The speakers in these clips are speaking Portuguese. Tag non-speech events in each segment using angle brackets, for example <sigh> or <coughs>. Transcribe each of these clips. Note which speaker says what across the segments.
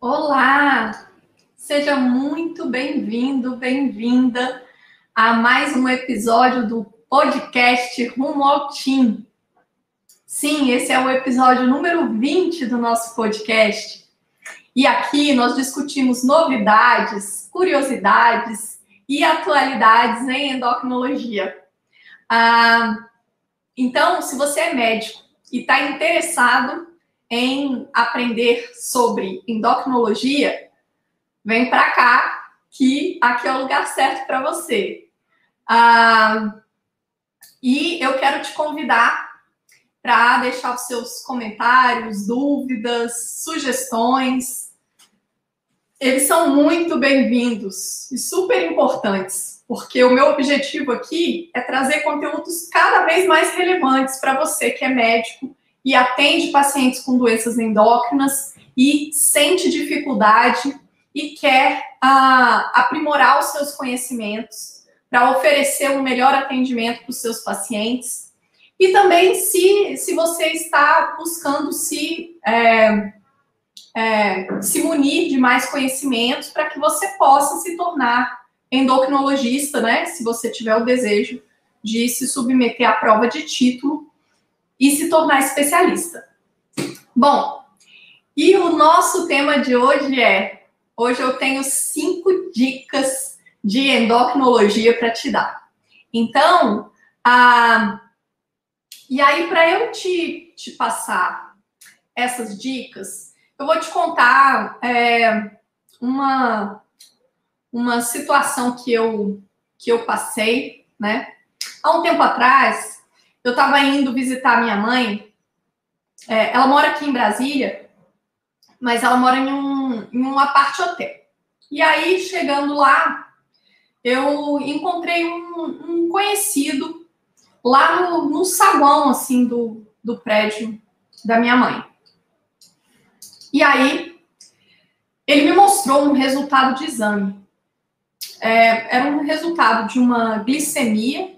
Speaker 1: Olá! Seja muito bem-vindo, bem-vinda a mais um episódio do podcast Rumo ao Team. Sim, esse é o episódio número 20 do nosso podcast. E aqui nós discutimos novidades, curiosidades e atualidades em endocrinologia. Ah, então, se você é médico e está interessado em aprender sobre endocrinologia, vem para cá, que aqui é o lugar certo para você. Ah, e eu quero te convidar para deixar os seus comentários, dúvidas, sugestões. Eles são muito bem-vindos e super importantes, porque o meu objetivo aqui é trazer conteúdos cada vez mais relevantes para você que é médico e atende pacientes com doenças endócrinas e sente dificuldade e quer ah, aprimorar os seus conhecimentos para oferecer um melhor atendimento para os seus pacientes. E também se, se você está buscando se, é, é, se munir de mais conhecimentos para que você possa se tornar endocrinologista, né? Se você tiver o desejo de se submeter à prova de título e se tornar especialista. Bom, e o nosso tema de hoje é: hoje eu tenho cinco dicas de endocrinologia para te dar. Então, a, e aí, para eu te, te passar essas dicas, eu vou te contar é, uma, uma situação que eu, que eu passei, né? Há um tempo atrás, eu estava indo visitar minha mãe. É, ela mora aqui em Brasília, mas ela mora em um, em um apart hotel. E aí, chegando lá, eu encontrei um, um conhecido lá no, no saguão, assim, do, do prédio da minha mãe. E aí, ele me mostrou um resultado de exame. É, era um resultado de uma glicemia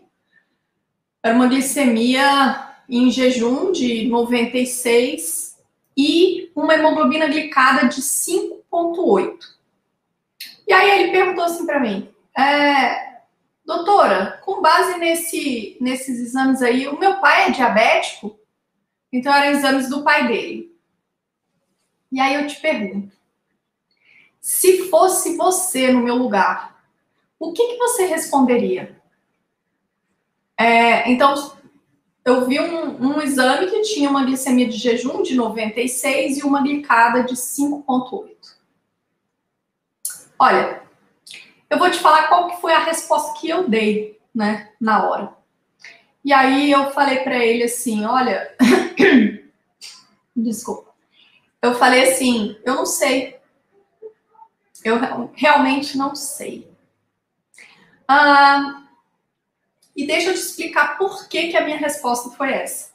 Speaker 1: era uma glicemia em jejum de 96 e uma hemoglobina glicada de 5,8. E aí ele perguntou assim para mim, é, doutora, com base nesse, nesses exames aí, o meu pai é diabético? Então eram exames do pai dele. E aí eu te pergunto, se fosse você no meu lugar, o que, que você responderia? É, então, eu vi um, um, exame que tinha uma glicemia de jejum de 96 e uma glicada de 5,8. Olha, eu vou te falar qual que foi a resposta que eu dei, né, na hora. E aí eu falei para ele assim, olha, <coughs> desculpa. Eu falei assim, eu não sei. Eu realmente não sei. Ah, e deixa eu te explicar por que, que a minha resposta foi essa.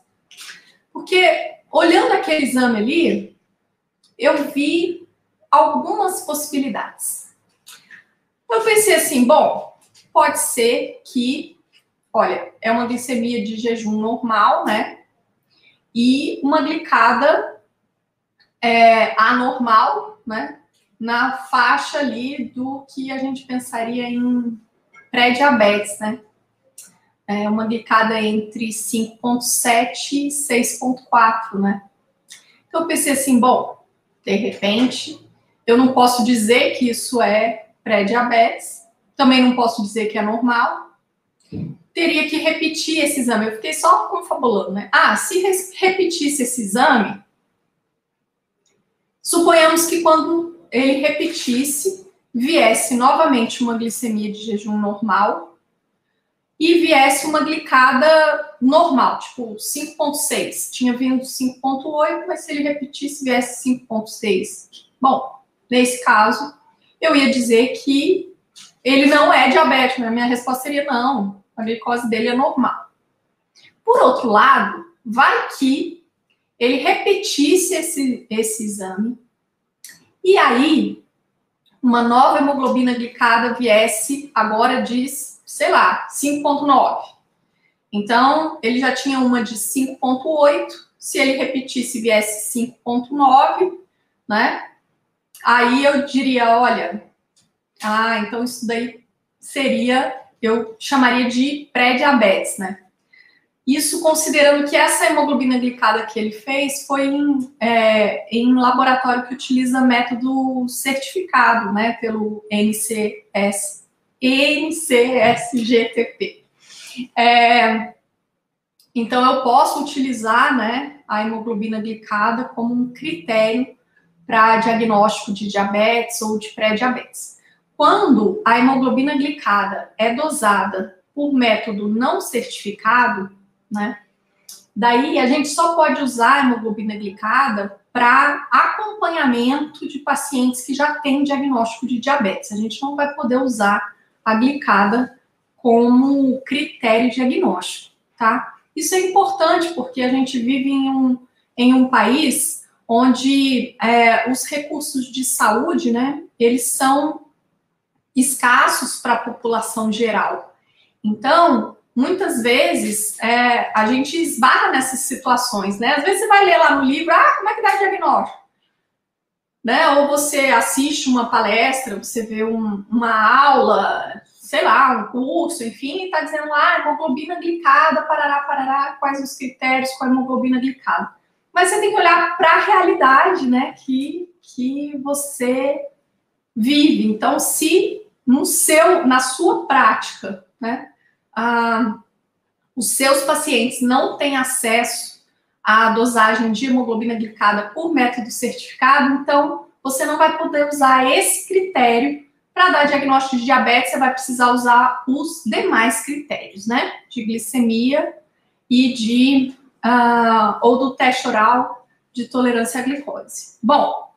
Speaker 1: Porque, olhando aquele exame ali, eu vi algumas possibilidades. Eu pensei assim, bom, pode ser que, olha, é uma glicemia de jejum normal, né? E uma glicada é, anormal, né? Na faixa ali do que a gente pensaria em pré-diabetes, né? É uma glicada entre 5,7 e 6,4, né? Então eu pensei assim, bom, de repente, eu não posso dizer que isso é pré-diabetes, também não posso dizer que é normal. Teria que repetir esse exame. Eu fiquei só confabulando, né? Ah, se repetisse esse exame, suponhamos que quando ele repetisse, viesse novamente uma glicemia de jejum normal, e viesse uma glicada normal, tipo 5,6. Tinha vindo 5,8, mas se ele repetisse, viesse 5,6. Bom, nesse caso, eu ia dizer que ele não é diabético, né? Minha resposta seria não, a glicose dele é normal. Por outro lado, vai que ele repetisse esse, esse exame e aí uma nova hemoglobina glicada viesse agora diz sei lá, 5,9. Então, ele já tinha uma de 5,8. Se ele repetisse viesse 5,9, né? aí eu diria, olha, ah, então isso daí seria, eu chamaria de pré-diabetes, né? Isso considerando que essa hemoglobina glicada que ele fez foi em, é, em laboratório que utiliza método certificado, né, pelo NCS, NCSGTP. É, então, eu posso utilizar, né, a hemoglobina glicada como um critério para diagnóstico de diabetes ou de pré-diabetes. Quando a hemoglobina glicada é dosada por método não certificado, né? Daí a gente só pode usar a hemoglobina glicada para acompanhamento de pacientes que já têm diagnóstico de diabetes. A gente não vai poder usar a glicada como critério diagnóstico, tá? Isso é importante porque a gente vive em um, em um país onde é, os recursos de saúde, né, eles são escassos para a população geral. Então, muitas vezes é, a gente esbarra nessas situações, né? Às vezes você vai ler lá no livro, ah, como é que dá diagnóstico? Né? Ou você assiste uma palestra, você vê um, uma aula, sei lá, um curso, enfim, e está dizendo lá, ah, hemoglobina glicada, parará, parará, quais os critérios com a hemoglobina glicada. Mas você tem que olhar para a realidade, né, que, que você vive. Então, se no seu, na sua prática, né, ah, os seus pacientes não têm acesso à dosagem de hemoglobina glicada por método certificado, então você não vai poder usar esse critério para dar diagnóstico de diabetes, você vai precisar usar os demais critérios, né? De glicemia e de uh, ou do teste oral de tolerância à glicose. Bom,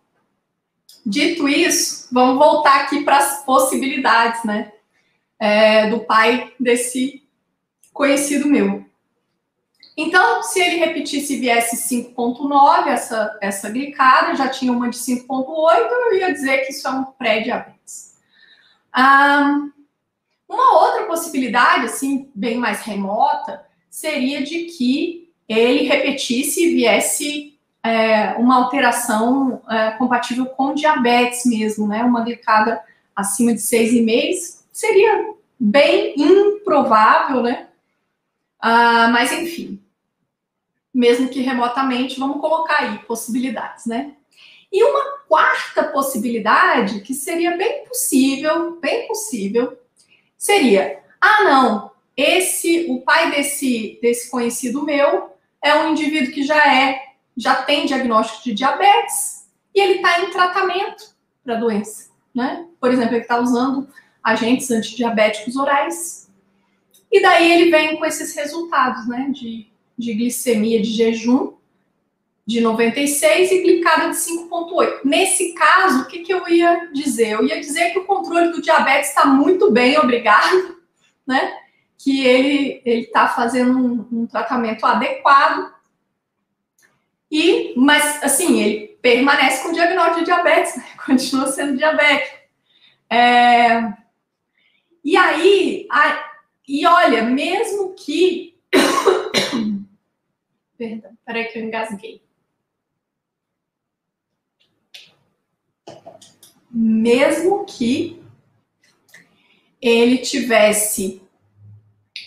Speaker 1: dito isso, vamos voltar aqui para as possibilidades, né? é, do pai desse conhecido meu. Então, se ele repetisse e viesse 5,9, essa, essa glicada, já tinha uma de 5,8, eu ia dizer que isso é um pré-diabetes. Um, uma outra possibilidade, assim, bem mais remota, seria de que ele repetisse e viesse é, uma alteração é, compatível com diabetes mesmo, né? Uma glicada acima de 6,5 seria bem improvável, né? Ah, mas enfim, mesmo que remotamente, vamos colocar aí possibilidades, né? E uma quarta possibilidade, que seria bem possível, bem possível, seria: ah, não, esse, o pai desse, desse conhecido meu é um indivíduo que já é, já tem diagnóstico de diabetes e ele está em tratamento para a doença, né? Por exemplo, ele está usando agentes antidiabéticos orais. E daí ele vem com esses resultados, né, de, de glicemia de jejum de 96 e glicada de 5,8. Nesse caso, o que, que eu ia dizer? Eu ia dizer que o controle do diabetes está muito bem, obrigado, <laughs> né? Que ele está fazendo um, um, tratamento adequado. E, mas, assim, ele permanece com diagnóstico de diabetes, né? <laughs> continua sendo diabético. É, e aí, a, e olha, mesmo que. Perdão, peraí que eu engasguei. Mesmo que ele tivesse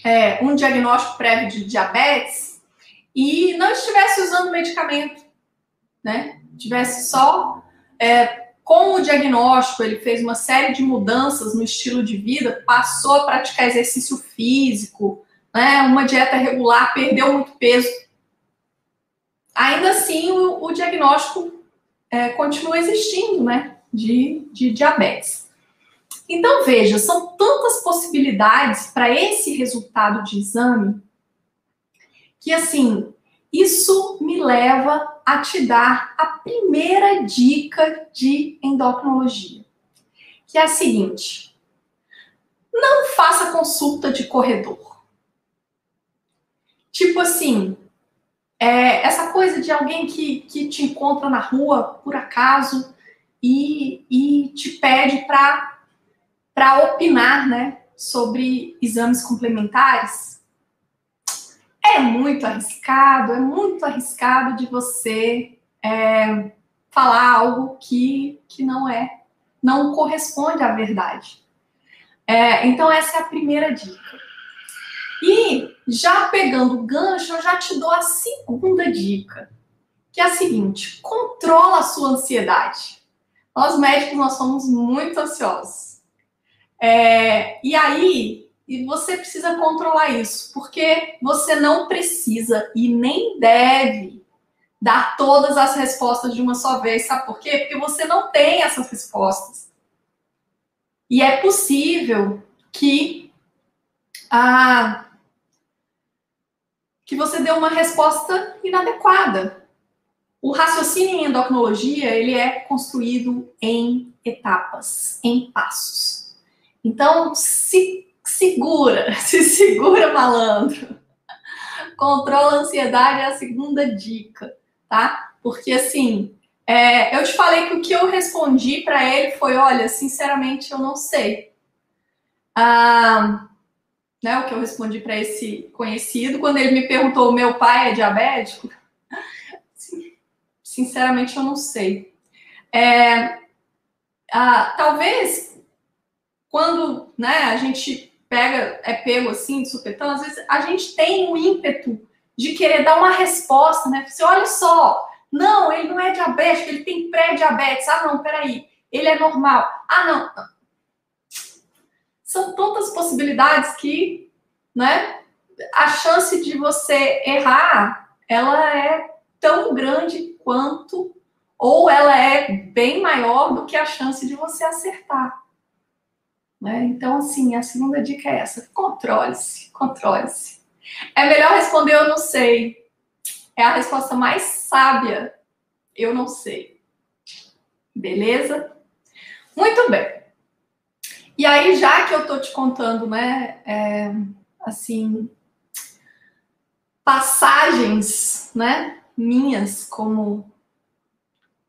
Speaker 1: é, um diagnóstico prévio de diabetes e não estivesse usando medicamento, né? Tivesse só é, com o diagnóstico, ele fez uma série de mudanças no estilo de vida, passou a praticar exercício físico, né, uma dieta regular, perdeu muito peso. Ainda assim, o, o diagnóstico é, continua existindo, né, de, de diabetes. Então, veja, são tantas possibilidades para esse resultado de exame que, assim, isso me leva a te dar a primeira dica de endocrinologia, que é a seguinte: não faça consulta de corredor. Tipo assim, é, essa coisa de alguém que, que te encontra na rua por acaso e, e te pede para opinar né, sobre exames complementares é muito arriscado, é muito arriscado de você é, falar algo que, que não é, não corresponde à verdade. É, então, essa é a primeira dica. E já pegando o gancho, eu já te dou a segunda dica, que é a seguinte: controla a sua ansiedade. Nós médicos nós somos muito ansiosos. É, e aí, e você precisa controlar isso, porque você não precisa e nem deve dar todas as respostas de uma só vez. Sabe por quê? Porque você não tem essas respostas. E é possível que a que você deu uma resposta inadequada. O raciocínio em endocrinologia, ele é construído em etapas, em passos. Então, se segura, <laughs> se segura, malandro. Controla a ansiedade é a segunda dica, tá? Porque assim, é, eu te falei que o que eu respondi para ele foi: olha, sinceramente, eu não sei. Ah, né, o que eu respondi para esse conhecido, quando ele me perguntou: meu pai é diabético? Sinceramente, eu não sei. É, talvez quando né, a gente pega, é pego assim, de supetão, às vezes a gente tem um ímpeto de querer dar uma resposta, né? Você olha só, não, ele não é diabético, ele tem pré-diabetes. Ah, não, peraí, ele é normal. Ah, não são tantas possibilidades que, né, a chance de você errar, ela é tão grande quanto ou ela é bem maior do que a chance de você acertar. Né? Então, assim, a segunda dica é essa: controle-se, controle-se. É melhor responder eu não sei. É a resposta mais sábia. Eu não sei. Beleza? Muito bem. E aí, já que eu tô te contando, né, é, assim, passagens, né, minhas como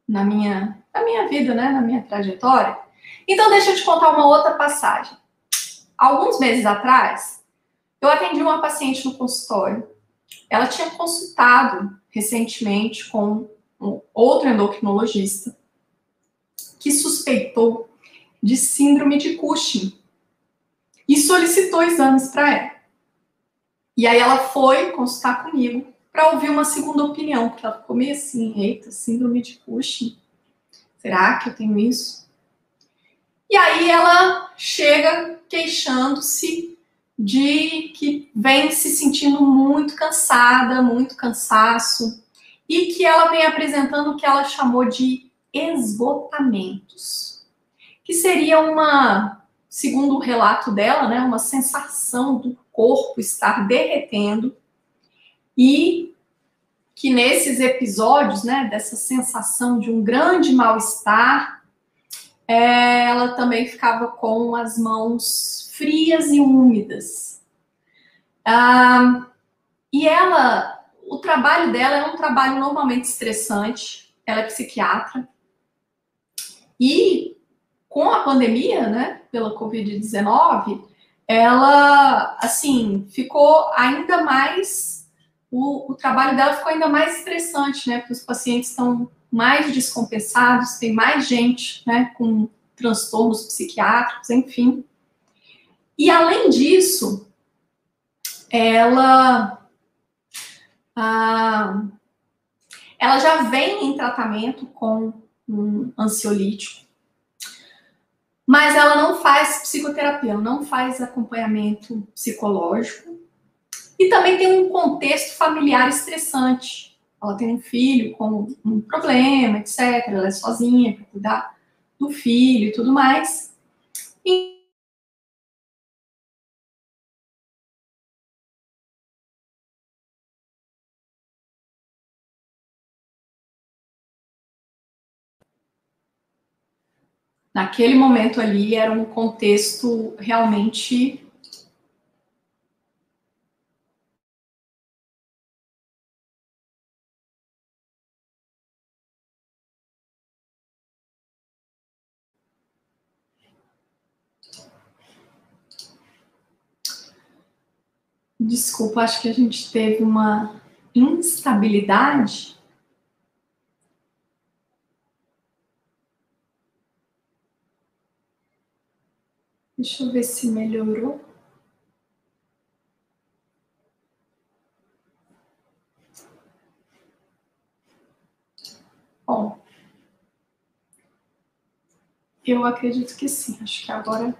Speaker 1: na minha, na minha vida, né, na minha trajetória. Então, deixa eu te contar uma outra passagem. Alguns meses atrás, eu atendi uma paciente no consultório. Ela tinha consultado recentemente com um outro endocrinologista que suspeitou de síndrome de Cushing e solicitou exames para ela. E aí ela foi consultar comigo para ouvir uma segunda opinião, porque ela ficou meio assim, eita, síndrome de Cushing, será que eu tenho isso? E aí ela chega queixando-se de que vem se sentindo muito cansada, muito cansaço, e que ela vem apresentando o que ela chamou de esgotamentos que seria uma, segundo o relato dela, né, uma sensação do corpo estar derretendo e que nesses episódios, né, dessa sensação de um grande mal-estar, é, ela também ficava com as mãos frias e úmidas. Ah, e ela, o trabalho dela é um trabalho normalmente estressante, ela é psiquiatra, e com a pandemia, né, pela Covid-19, ela, assim, ficou ainda mais, o, o, trabalho dela ficou ainda mais estressante, né, porque os pacientes estão mais descompensados, tem mais gente, né, com transtornos psiquiátricos, enfim. E, além disso, ela, ah, ela já vem em tratamento com um ansiolítico, mas ela não faz psicoterapia, não faz acompanhamento psicológico. E também tem um contexto familiar estressante. Ela tem um filho com um problema, etc. Ela é sozinha para cuidar do filho e tudo mais. E naquele momento ali era um contexto realmente Desculpa, acho que a gente teve uma instabilidade Deixa eu ver se melhorou. Bom, eu acredito que sim. Acho que agora,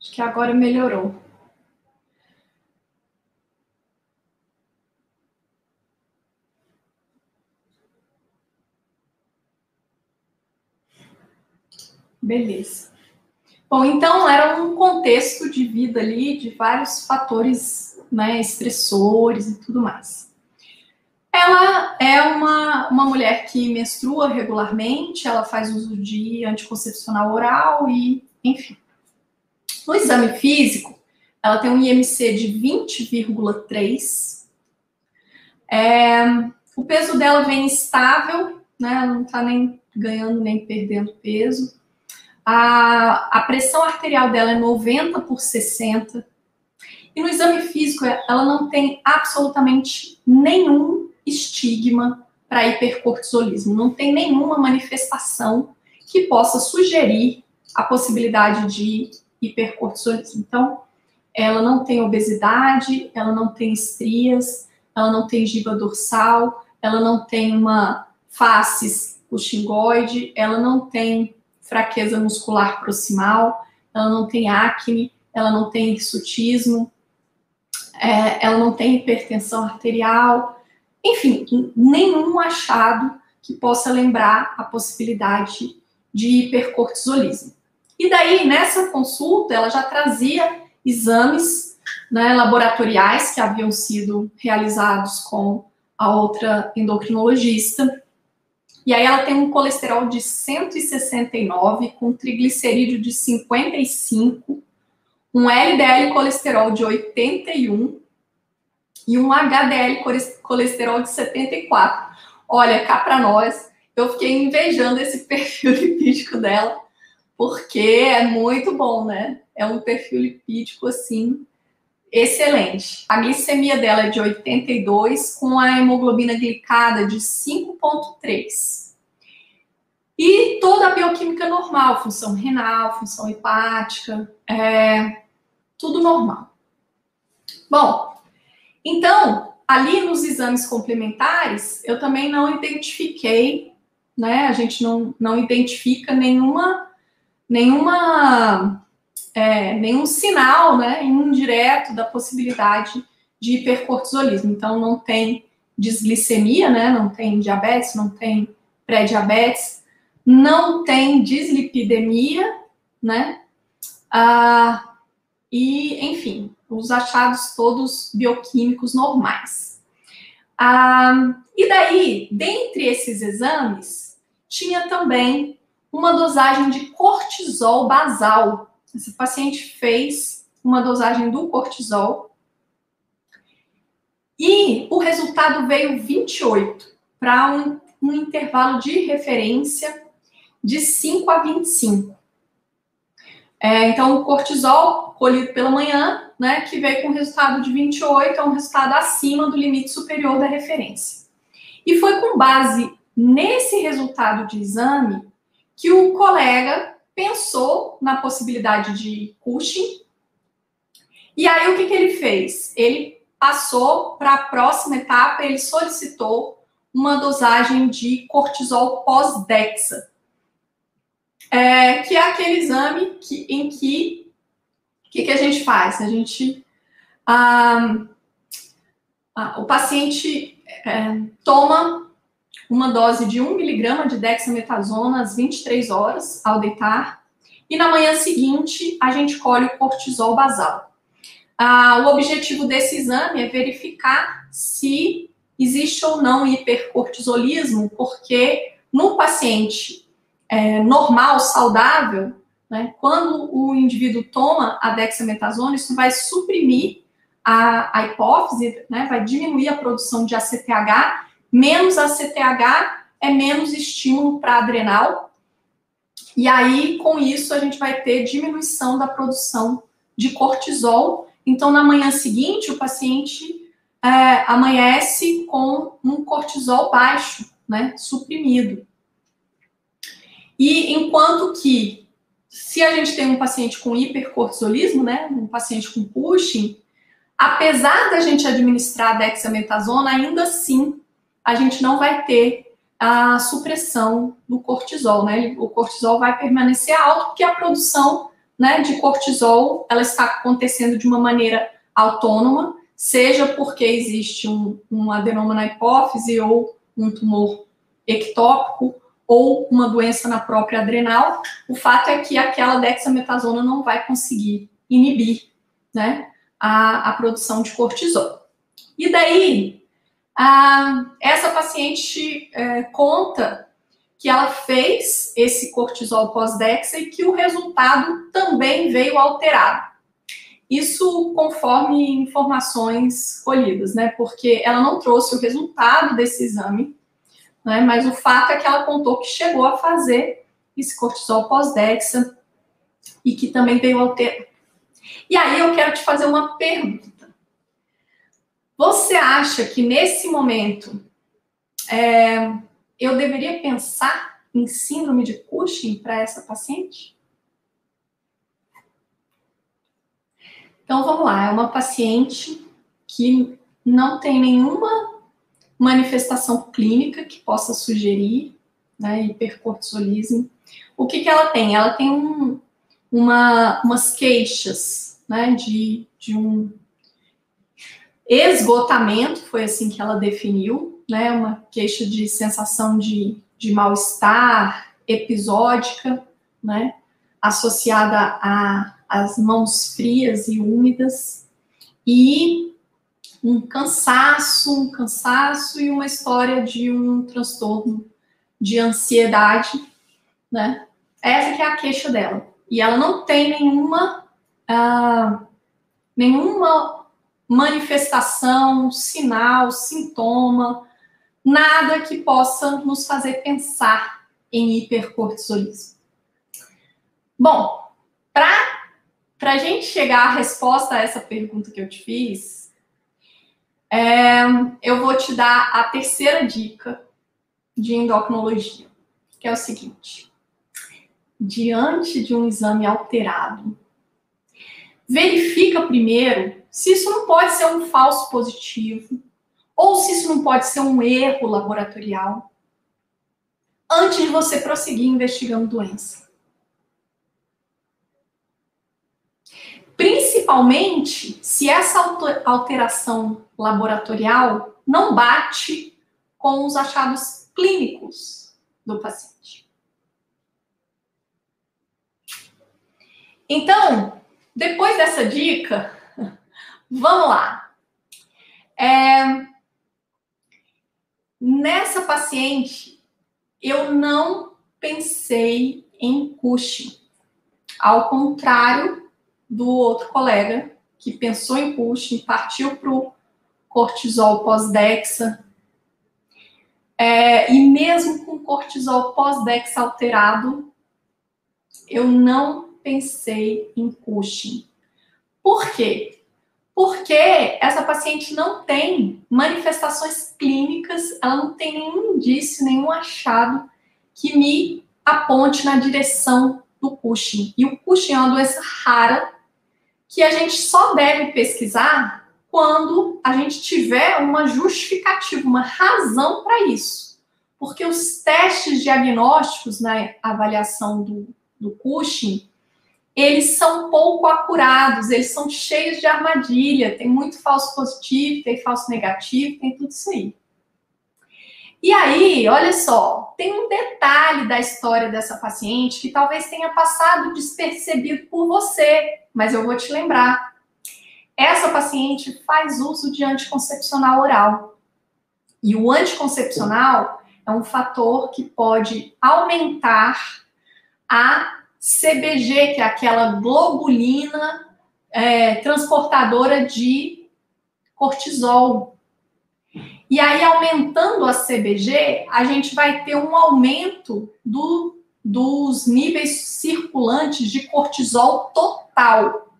Speaker 1: acho que agora melhorou. Beleza. Bom, então era um contexto de vida ali de vários fatores, né, estressores e tudo mais. Ela é uma, uma mulher que menstrua regularmente, ela faz uso de anticoncepcional oral e, enfim. No exame físico, ela tem um IMC de 20,3. É, o peso dela vem estável, né? Ela não tá nem ganhando nem perdendo peso. A, a pressão arterial dela é 90 por 60. E no exame físico, ela não tem absolutamente nenhum estigma para hipercortisolismo. Não tem nenhuma manifestação que possa sugerir a possibilidade de hipercortisolismo. Então, ela não tem obesidade, ela não tem estrias, ela não tem giba dorsal, ela não tem uma face xingoide, ela não tem fraqueza muscular proximal, ela não tem acne, ela não tem hirsutismo, é, ela não tem hipertensão arterial, enfim, nenhum achado que possa lembrar a possibilidade de hipercortisolismo. E daí, nessa consulta, ela já trazia exames né, laboratoriais que haviam sido realizados com a outra endocrinologista, e aí ela tem um colesterol de 169, com triglicerídeo de 55, um LDL colesterol de 81 e um HDL colesterol de 74. Olha, cá para nós, eu fiquei invejando esse <laughs> perfil lipídico dela, porque é muito bom, né? É um perfil lipídico assim excelente. A glicemia dela é de 82, com a hemoglobina glicada de 5,3. E toda a bioquímica normal, função renal, função hepática, é, tudo normal. Bom, então, ali nos exames complementares, eu também não identifiquei, né? A gente não, não identifica nenhuma, nenhuma é, nenhum sinal né, indireto da possibilidade de hipercortisolismo. Então, não tem desglicemia, né, não tem diabetes, não tem pré-diabetes, não tem dislipidemia, né? Ah, e, enfim, os achados todos bioquímicos normais. Ah, e daí, dentre esses exames, tinha também uma dosagem de cortisol basal, esse paciente fez uma dosagem do cortisol e o resultado veio 28 para um, um intervalo de referência de 5 a 25. É, então, o cortisol colhido pela manhã, né, que veio com resultado de 28, é um resultado acima do limite superior da referência. E foi com base nesse resultado de exame que o colega pensou na possibilidade de Cushing. E aí o que, que ele fez? Ele passou para a próxima etapa, ele solicitou uma dosagem de cortisol pós-DEXA, é, que é aquele exame que, em que o que, que a gente faz? A gente ah, ah, o paciente é, toma uma dose de 1 miligrama de dexametasona às 23 horas ao deitar, e na manhã seguinte a gente colhe o cortisol basal. Ah, o objetivo desse exame é verificar se existe ou não hipercortisolismo, porque no paciente é, normal, saudável, né, quando o indivíduo toma a dexametasona, isso vai suprimir a, a hipófise, né, vai diminuir a produção de ACTH Menos ACTH é menos estímulo para adrenal. E aí, com isso, a gente vai ter diminuição da produção de cortisol. Então, na manhã seguinte, o paciente é, amanhece com um cortisol baixo, né, suprimido. E enquanto que se a gente tem um paciente com hipercortisolismo, né, um paciente com Cushing, apesar da gente administrar dexametasona, ainda assim a gente não vai ter a supressão do cortisol, né? O cortisol vai permanecer alto porque a produção, né, de cortisol ela está acontecendo de uma maneira autônoma, seja porque existe um, um adenoma na hipófise ou um tumor ectópico ou uma doença na própria adrenal, o fato é que aquela dexametasona não vai conseguir inibir, né, a, a produção de cortisol. E daí, a, essa paciente é, conta que ela fez esse cortisol pós-dexa e que o resultado também veio alterado. Isso conforme informações colhidas, né? Porque ela não trouxe o resultado desse exame, né? Mas o fato é que ela contou que chegou a fazer esse cortisol pós-dexa e que também veio alterado. E aí eu quero te fazer uma pergunta. Você acha que nesse momento é, eu deveria pensar em síndrome de Cushing para essa paciente? Então vamos lá, é uma paciente que não tem nenhuma manifestação clínica que possa sugerir né, hipercortisolismo. O que, que ela tem? Ela tem um, uma, umas queixas né, de, de um esgotamento, foi assim que ela definiu, né, uma queixa de sensação de, de mal-estar episódica, né, associada as mãos frias e úmidas e um cansaço, um cansaço e uma história de um transtorno de ansiedade, né? Essa que é a queixa dela. E ela não tem nenhuma uh, nenhuma manifestação, sinal, sintoma, nada que possa nos fazer pensar em hipercortisolismo. Bom, para a gente chegar à resposta a essa pergunta que eu te fiz, é, eu vou te dar a terceira dica de endocrinologia, que é o seguinte: diante de um exame alterado, verifica primeiro se isso não pode ser um falso positivo ou se isso não pode ser um erro laboratorial antes de você prosseguir investigando doença. Principalmente se essa alteração laboratorial não bate com os achados clínicos do paciente. Então, depois dessa dica, <laughs> vamos lá. É, nessa paciente, eu não pensei em Cushing. Ao contrário do outro colega que pensou em push, partiu para o cortisol pós-dexa. É, e mesmo com cortisol pós-dexa alterado, eu não pensei em Cushing. Por quê? Porque essa paciente não tem manifestações clínicas, ela não tem nenhum indício, nenhum achado que me aponte na direção do Cushing. E o Cushing é uma doença rara que a gente só deve pesquisar quando a gente tiver uma justificativa, uma razão para isso. Porque os testes diagnósticos na avaliação do, do Cushing, eles são pouco acurados, eles são cheios de armadilha, tem muito falso positivo, tem falso negativo, tem tudo isso aí. E aí, olha só, tem um detalhe da história dessa paciente que talvez tenha passado despercebido por você, mas eu vou te lembrar. Essa paciente faz uso de anticoncepcional oral. E o anticoncepcional é um fator que pode aumentar a CBG, que é aquela globulina é, transportadora de cortisol. E aí, aumentando a CBG, a gente vai ter um aumento do, dos níveis circulantes de cortisol total.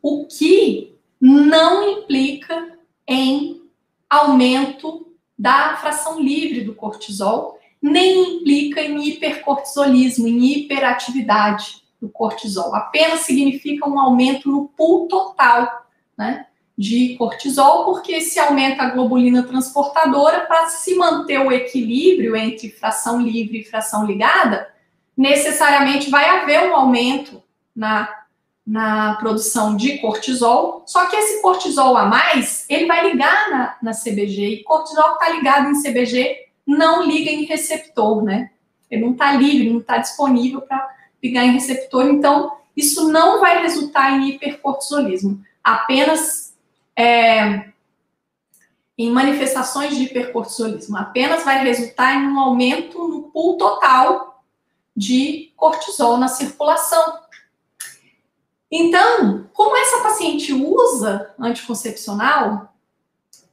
Speaker 1: O que não implica em aumento da fração livre do cortisol, nem implica em hipercortisolismo, em hiperatividade do cortisol. Apenas significa um aumento no pool total, né? De cortisol, porque se aumenta a globulina transportadora para se manter o equilíbrio entre fração livre e fração ligada, necessariamente vai haver um aumento na, na produção de cortisol. Só que esse cortisol a mais, ele vai ligar na, na CBG, e cortisol está ligado em CBG não liga em receptor, né? Ele não está livre, não está disponível para ligar em receptor, então isso não vai resultar em hipercortisolismo, apenas é, em manifestações de hipercortisolismo, apenas vai resultar em um aumento no pool total de cortisol na circulação. Então, como essa paciente usa anticoncepcional,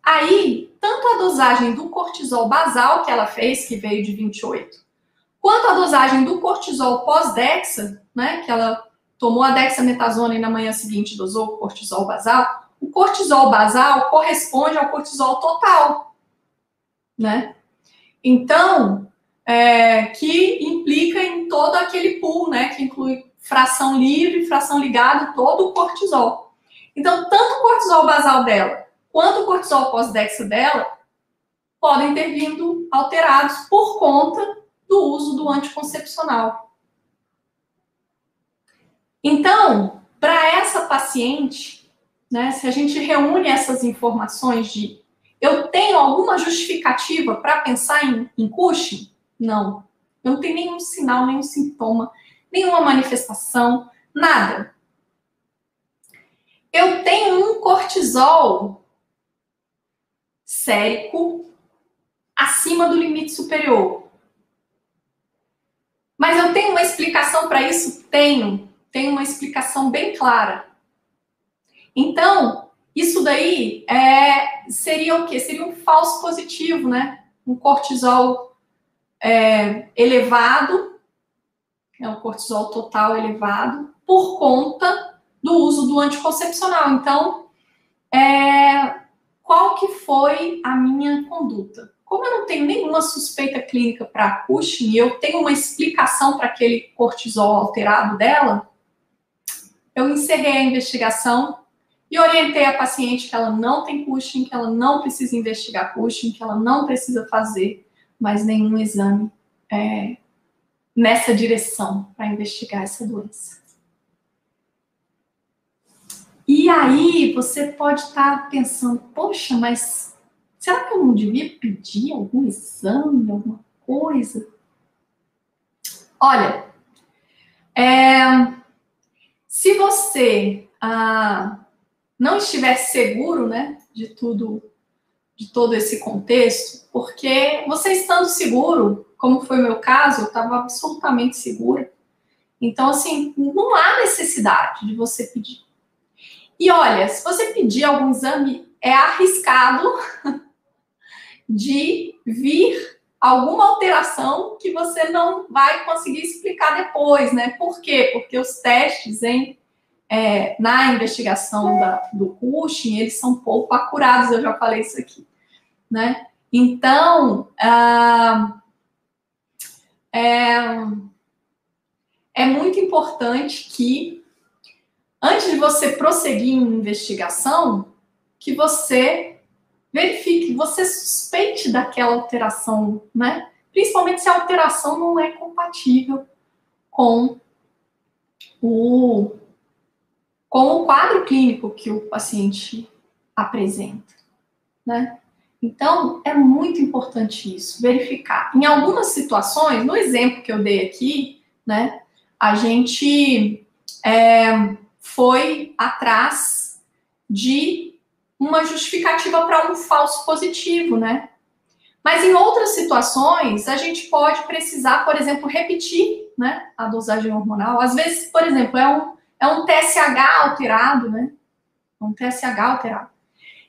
Speaker 1: aí tanto a dosagem do cortisol basal que ela fez, que veio de 28, quanto a dosagem do cortisol pós-dexa, né, que ela tomou a dexametasona e na manhã seguinte dosou cortisol basal, o cortisol basal corresponde ao cortisol total, né? Então, é, que implica em todo aquele pool, né, que inclui fração livre, fração ligada, todo o cortisol. Então, tanto o cortisol basal dela quanto o cortisol pós-dexa dela podem ter vindo alterados por conta do uso do anticoncepcional. Então, para essa paciente, né, se a gente reúne essas informações de eu tenho alguma justificativa para pensar em, em Cushing? Não. Eu não tenho nenhum sinal, nenhum sintoma, nenhuma manifestação, nada. Eu tenho um cortisol sérico acima do limite superior. Mas eu tenho uma explicação para isso? Tenho. Tenho uma explicação bem clara. Então, isso daí é, seria o quê? Seria um falso positivo, né? Um cortisol é, elevado, é um cortisol total elevado, por conta do uso do anticoncepcional. Então, é, qual que foi a minha conduta? Como eu não tenho nenhuma suspeita clínica para Cushing e eu tenho uma explicação para aquele cortisol alterado dela, eu encerrei a investigação e orientei a paciente que ela não tem Cushing, que ela não precisa investigar Cushing, que ela não precisa fazer mais nenhum exame é, nessa direção para investigar essa doença. E aí você pode estar tá pensando, poxa, mas será que eu não devia pedir algum exame, alguma coisa? Olha, é, se você ah, não estiver seguro, né, de tudo, de todo esse contexto, porque você estando seguro, como foi o meu caso, eu estava absolutamente segura. Então, assim, não há necessidade de você pedir. E olha, se você pedir algum exame, é arriscado <laughs> de vir alguma alteração que você não vai conseguir explicar depois, né? Por quê? Porque os testes em, é, na investigação da, do Cushing, eles são pouco acurados, eu já falei isso aqui, né? Então, ah, é, é muito importante que antes de você prosseguir em investigação, que você verifique, você suspeite daquela alteração, né? Principalmente se a alteração não é compatível com o, com o quadro clínico que o paciente apresenta, né? Então, é muito importante isso, verificar. Em algumas situações, no exemplo que eu dei aqui, né, a gente é, foi atrás de uma justificativa para um falso positivo, né? Mas em outras situações, a gente pode precisar, por exemplo, repetir né, a dosagem hormonal. Às vezes, por exemplo, é um, é um TSH alterado, né? É um TSH alterado.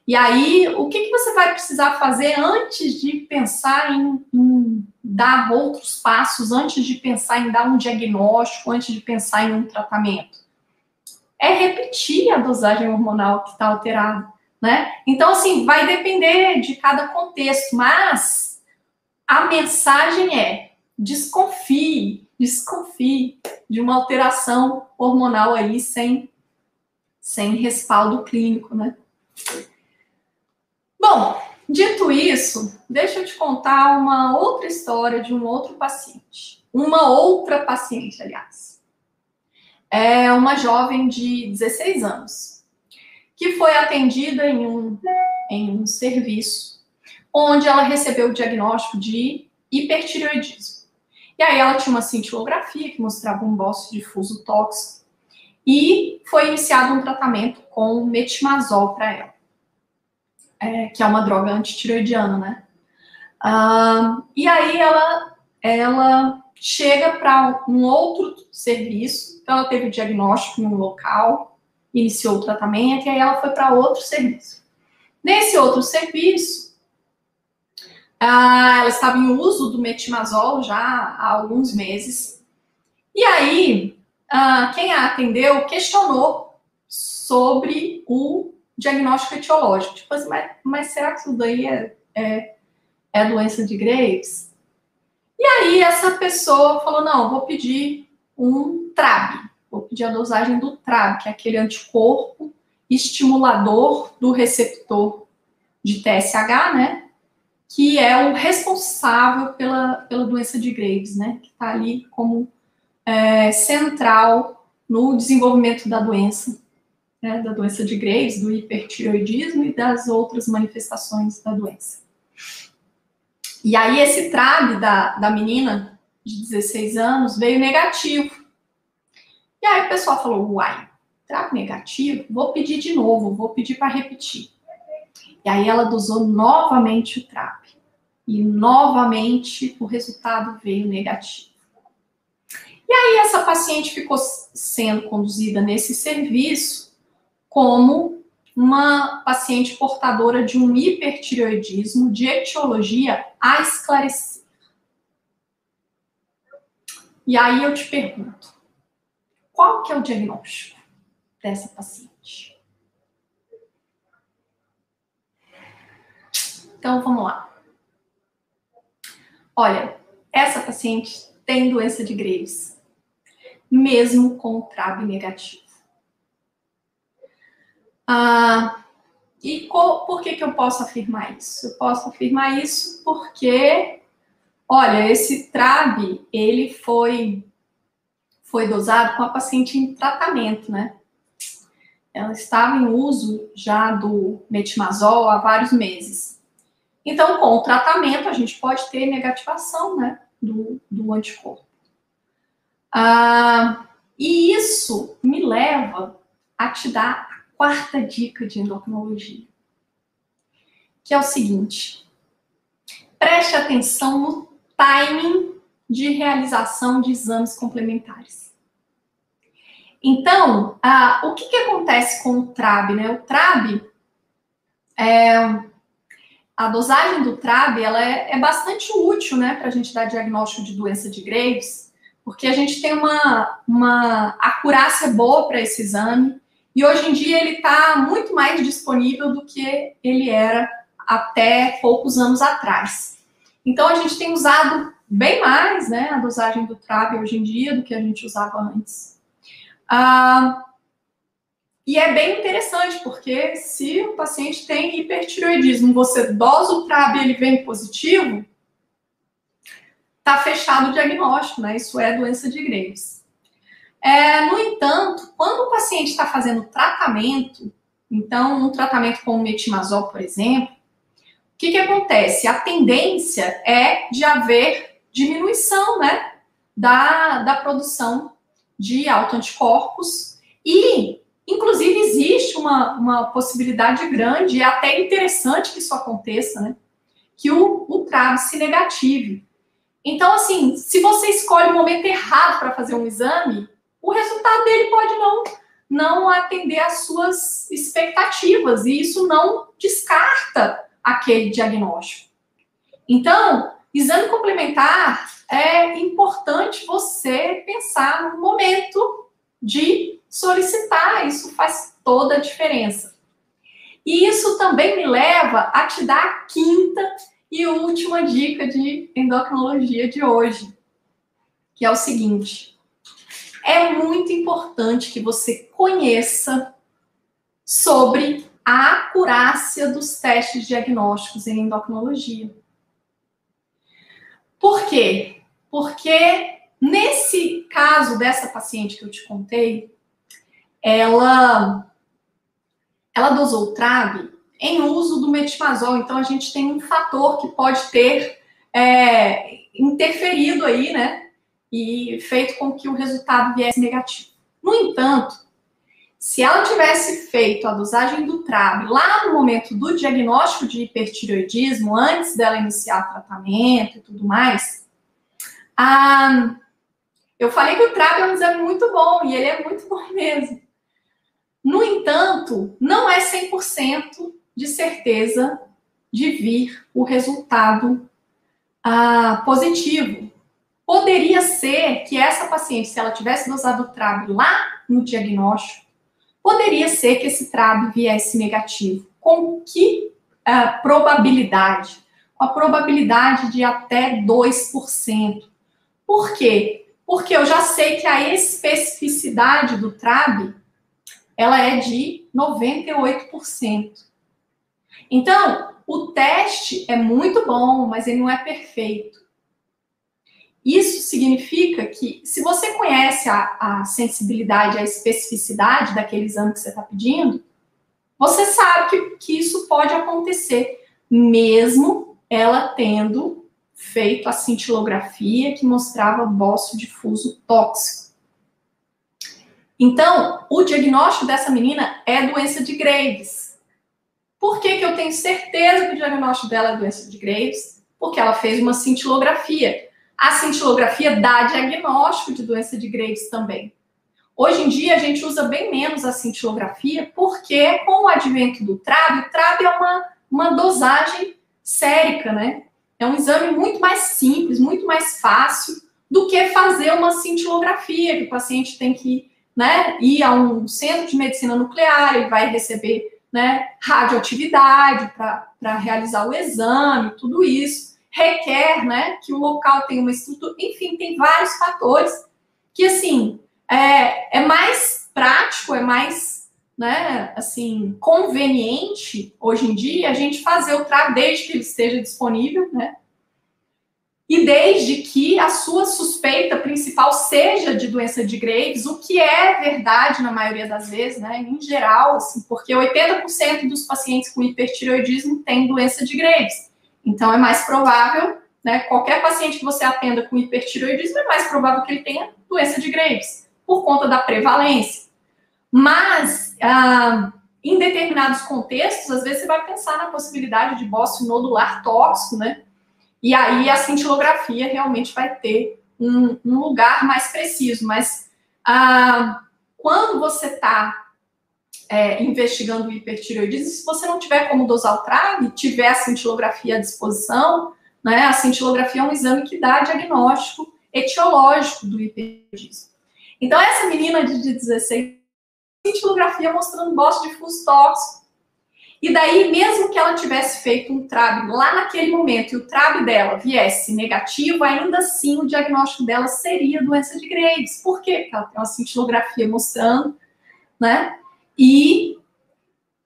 Speaker 1: E aí, o que, que você vai precisar fazer antes de pensar em, em dar outros passos, antes de pensar em dar um diagnóstico, antes de pensar em um tratamento? É repetir a dosagem hormonal que está alterada, né? Então, assim, vai depender de cada contexto, mas a mensagem é: desconfie, desconfie de uma alteração hormonal aí sem, sem respaldo clínico, né? Bom, dito isso, deixa eu te contar uma outra história de um outro paciente. Uma outra paciente, aliás. É uma jovem de 16 anos que foi atendida em um, em um serviço onde ela recebeu o diagnóstico de hipertireoidismo. E aí ela tinha uma cintilografia que mostrava um bócio difuso tóxico e foi iniciado um tratamento com metimazol para ela, é, que é uma droga antitireoidiana, né? E aí ela, ela chega para um outro serviço, então ela teve o diagnóstico em um local, iniciou o tratamento e aí ela foi para outro serviço. Nesse outro serviço, ela estava em uso do metimazol já há alguns meses. E aí, quem a atendeu questionou sobre o diagnóstico etiológico. Tipo assim, mas, mas será que isso daí é, é, é doença de Graves? E aí essa pessoa falou: não, vou pedir um TRAB, vou pedir a dosagem do TRAB, que é aquele anticorpo estimulador do receptor de TSH, né? Que é o responsável pela, pela doença de Graves, né? Que está ali como é, central no desenvolvimento da doença, né? Da doença de Graves, do hipertiroidismo e das outras manifestações da doença. E aí esse TRAB da, da menina de 16 anos veio negativo. E aí o pessoal falou, uai, TRAB negativo? Vou pedir de novo, vou pedir para repetir. E aí ela dosou novamente o TRAB. E novamente o resultado veio negativo. E aí essa paciente ficou sendo conduzida nesse serviço como uma paciente portadora de um hipertireoidismo de etiologia a esclarecer. E aí eu te pergunto, qual que é o diagnóstico dessa paciente? Então vamos lá. Olha, essa paciente tem doença de Graves, mesmo com o TRAB negativo. Ah, e por que, que eu posso afirmar isso? Eu posso afirmar isso porque, olha, esse TRAB, ele foi, foi dosado com a paciente em tratamento, né? Ela estava em uso já do metimazol há vários meses. Então, com o tratamento, a gente pode ter negativação, né, do, do anticorpo. Ah, e isso me leva a te dar quarta dica de endocrinologia, que é o seguinte: preste atenção no timing de realização de exames complementares. Então, ah, o que, que acontece com o TRAB? Né? O TRAB, é, a dosagem do TRAB ela é, é bastante útil né, para a gente dar diagnóstico de doença de Graves, porque a gente tem uma, uma acurácia boa para esse exame, e hoje em dia ele está muito mais disponível do que ele era até poucos anos atrás. Então a gente tem usado bem mais né, a dosagem do TRAB hoje em dia do que a gente usava antes. Ah, e é bem interessante, porque se o paciente tem hipertiroidismo, você dosa o TRAB e ele vem positivo, tá fechado o diagnóstico, né? Isso é doença de Graves. É, no entanto, quando o paciente está fazendo tratamento, então um tratamento com metimazol, por exemplo, o que, que acontece? A tendência é de haver diminuição né, da, da produção de autoanticorpos e, inclusive, existe uma, uma possibilidade grande e até interessante que isso aconteça, né? Que o, o TRAB se negative. Então, assim, se você escolhe o momento errado para fazer um exame, o resultado dele pode não, não atender às suas expectativas, e isso não descarta aquele diagnóstico. Então, exame complementar é importante você pensar no momento de solicitar, isso faz toda a diferença. E isso também me leva a te dar a quinta E última dica de endocrinologia de hoje, que é o seguinte: é muito importante que você conheça sobre a acurácia dos testes diagnósticos em endocrinologia. Por quê? Porque nesse caso dessa paciente que eu te contei, ela ela dosou TRAB em uso do metimazol. Então a gente tem um fator que pode ter é, interferido aí, né? E feito com que o resultado viesse negativo. No entanto, se ela tivesse feito a dosagem do TRAB lá no momento do diagnóstico de hipertireoidismo, antes dela iniciar o tratamento e tudo mais, ah, eu falei que o TRAB é um exame muito bom e ele é muito bom <laughs> mesmo. No entanto, não é 100% de certeza de vir o resultado positivo. Poderia ser que essa paciente, se ela tivesse dosado o TRAB lá no diagnóstico, poderia ser que esse TRAB viesse negativo. Com que uh, probabilidade? Com a probabilidade de até 2%. Por quê? Porque eu já sei que a especificidade do TRAB ela é de 98%. Então, o teste é muito bom, mas ele não é perfeito. Isso significa que, se você conhece a, a sensibilidade, a especificidade daquele exame que você está pedindo, você sabe que, que isso pode acontecer, mesmo ela tendo feito a cintilografia que mostrava bócio difuso tóxico. Então, o diagnóstico dessa menina é doença de Graves. Por que, que eu tenho certeza que o diagnóstico dela é doença de Graves? Porque ela fez uma cintilografia a cintilografia dá diagnóstico de doença de Graves também. Hoje em dia, a gente usa bem menos a cintilografia, porque com o advento do TRAB, o TRAB é uma, uma dosagem sérica, né? É um exame muito mais simples, muito mais fácil do que fazer uma cintilografia, que o paciente tem que né, ir a um centro de medicina nuclear, ele vai receber né, radioatividade para realizar o exame, tudo isso requer né, que o local tenha uma estrutura, enfim, tem vários fatores que, assim, é, é mais prático, é mais, né, assim, conveniente, hoje em dia, a gente fazer o trato desde que ele esteja disponível, né, e desde que a sua suspeita principal seja de doença de Graves, o que é verdade na maioria das vezes, né, em geral, assim, porque 80% dos pacientes com hipertireoidismo têm doença de Graves. Então, é mais provável, né, qualquer paciente que você atenda com hipertiroidismo, é mais provável que ele tenha doença de Graves, por conta da prevalência. Mas, ah, em determinados contextos, às vezes você vai pensar na possibilidade de bócio nodular tóxico, né? E aí a cintilografia realmente vai ter um, um lugar mais preciso. Mas ah, quando você está é, investigando hipertireoidismo, se você não tiver como dosar o TRAB, tiver a cintilografia à disposição, né, a cintilografia é um exame que dá diagnóstico etiológico do hipertireoidismo. Então, essa menina de 16 cintilografia mostrando bócio difuso tóxico. E daí, mesmo que ela tivesse feito um TRAB lá naquele momento e o TRAB dela viesse negativo, ainda assim o diagnóstico dela seria doença de Graves. Por quê? Porque ela tem uma cintilografia mostrando, né, e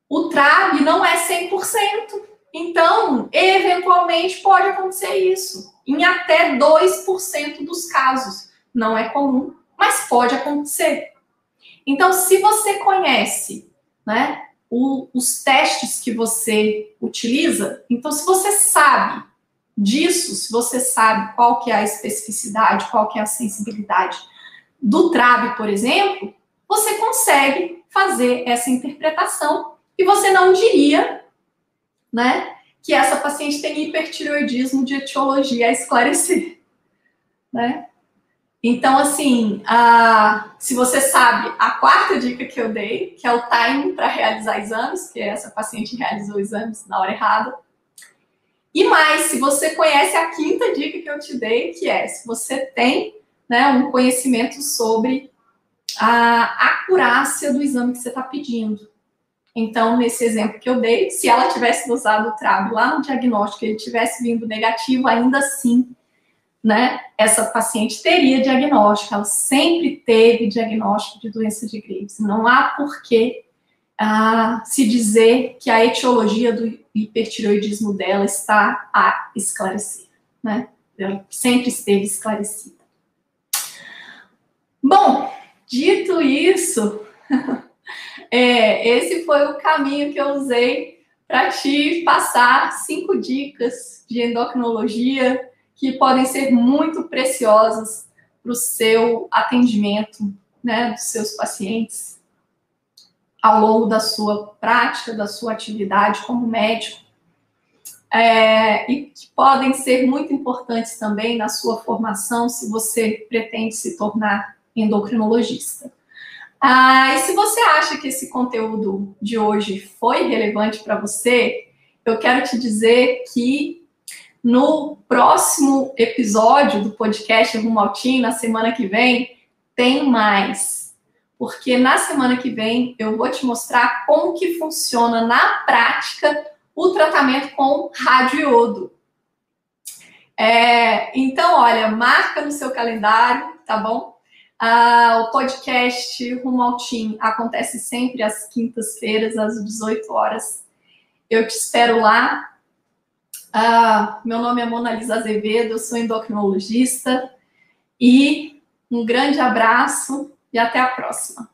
Speaker 1: o TRAB não é 100%. Então, eventualmente pode acontecer isso, em até 2% dos casos. Não é comum, mas pode acontecer. Então, se você conhece, né, o, os testes que você utiliza, então se você sabe disso, se você sabe qual que é a especificidade, qual que é a sensibilidade do TRAB, por exemplo, você consegue fazer essa interpretação e você não diria, né, que essa paciente tem hipertireoidismo de etiologia a esclarecer, né? Então, assim, a, se você sabe a quarta dica que eu dei, que é o timing para realizar exames, que essa paciente realizou exames na hora errada. E mais, se você conhece a quinta dica que eu te dei, que é se você tem né, um conhecimento sobre a acurácia do exame que você está pedindo. Então, nesse exemplo que eu dei, se ela tivesse usado o trago lá no diagnóstico e ele tivesse vindo negativo, ainda assim, né, essa paciente teria diagnóstico, ela sempre teve diagnóstico de doença de Graves. Não há porquê ah, se dizer que a etiologia do hipertiroidismo dela está a esclarecer, né? Ela sempre esteve esclarecida. Bom, dito isso, <laughs> é, esse foi o caminho que eu usei para te passar cinco dicas de endocrinologia que podem ser muito preciosas para o seu atendimento, né, dos seus pacientes ao longo da sua prática, da sua atividade como médico. É, e que podem ser muito importantes também na sua formação, se você pretende se tornar endocrinologista. Ah, e se você acha que esse conteúdo de hoje foi relevante para você, eu quero te dizer que no próximo episódio do podcast Rumo ao Team, na semana que vem, tem mais. Porque na semana que vem eu vou te mostrar como que funciona na prática o tratamento com radioiodo. É, então, olha, marca no seu calendário, tá bom? Ah, o podcast Rumo ao Team acontece sempre às quintas-feiras, às 18 horas. Eu te espero lá. Ah, meu nome é Mona Lisa Azevedo, eu sou endocrinologista. E um grande abraço e até a próxima.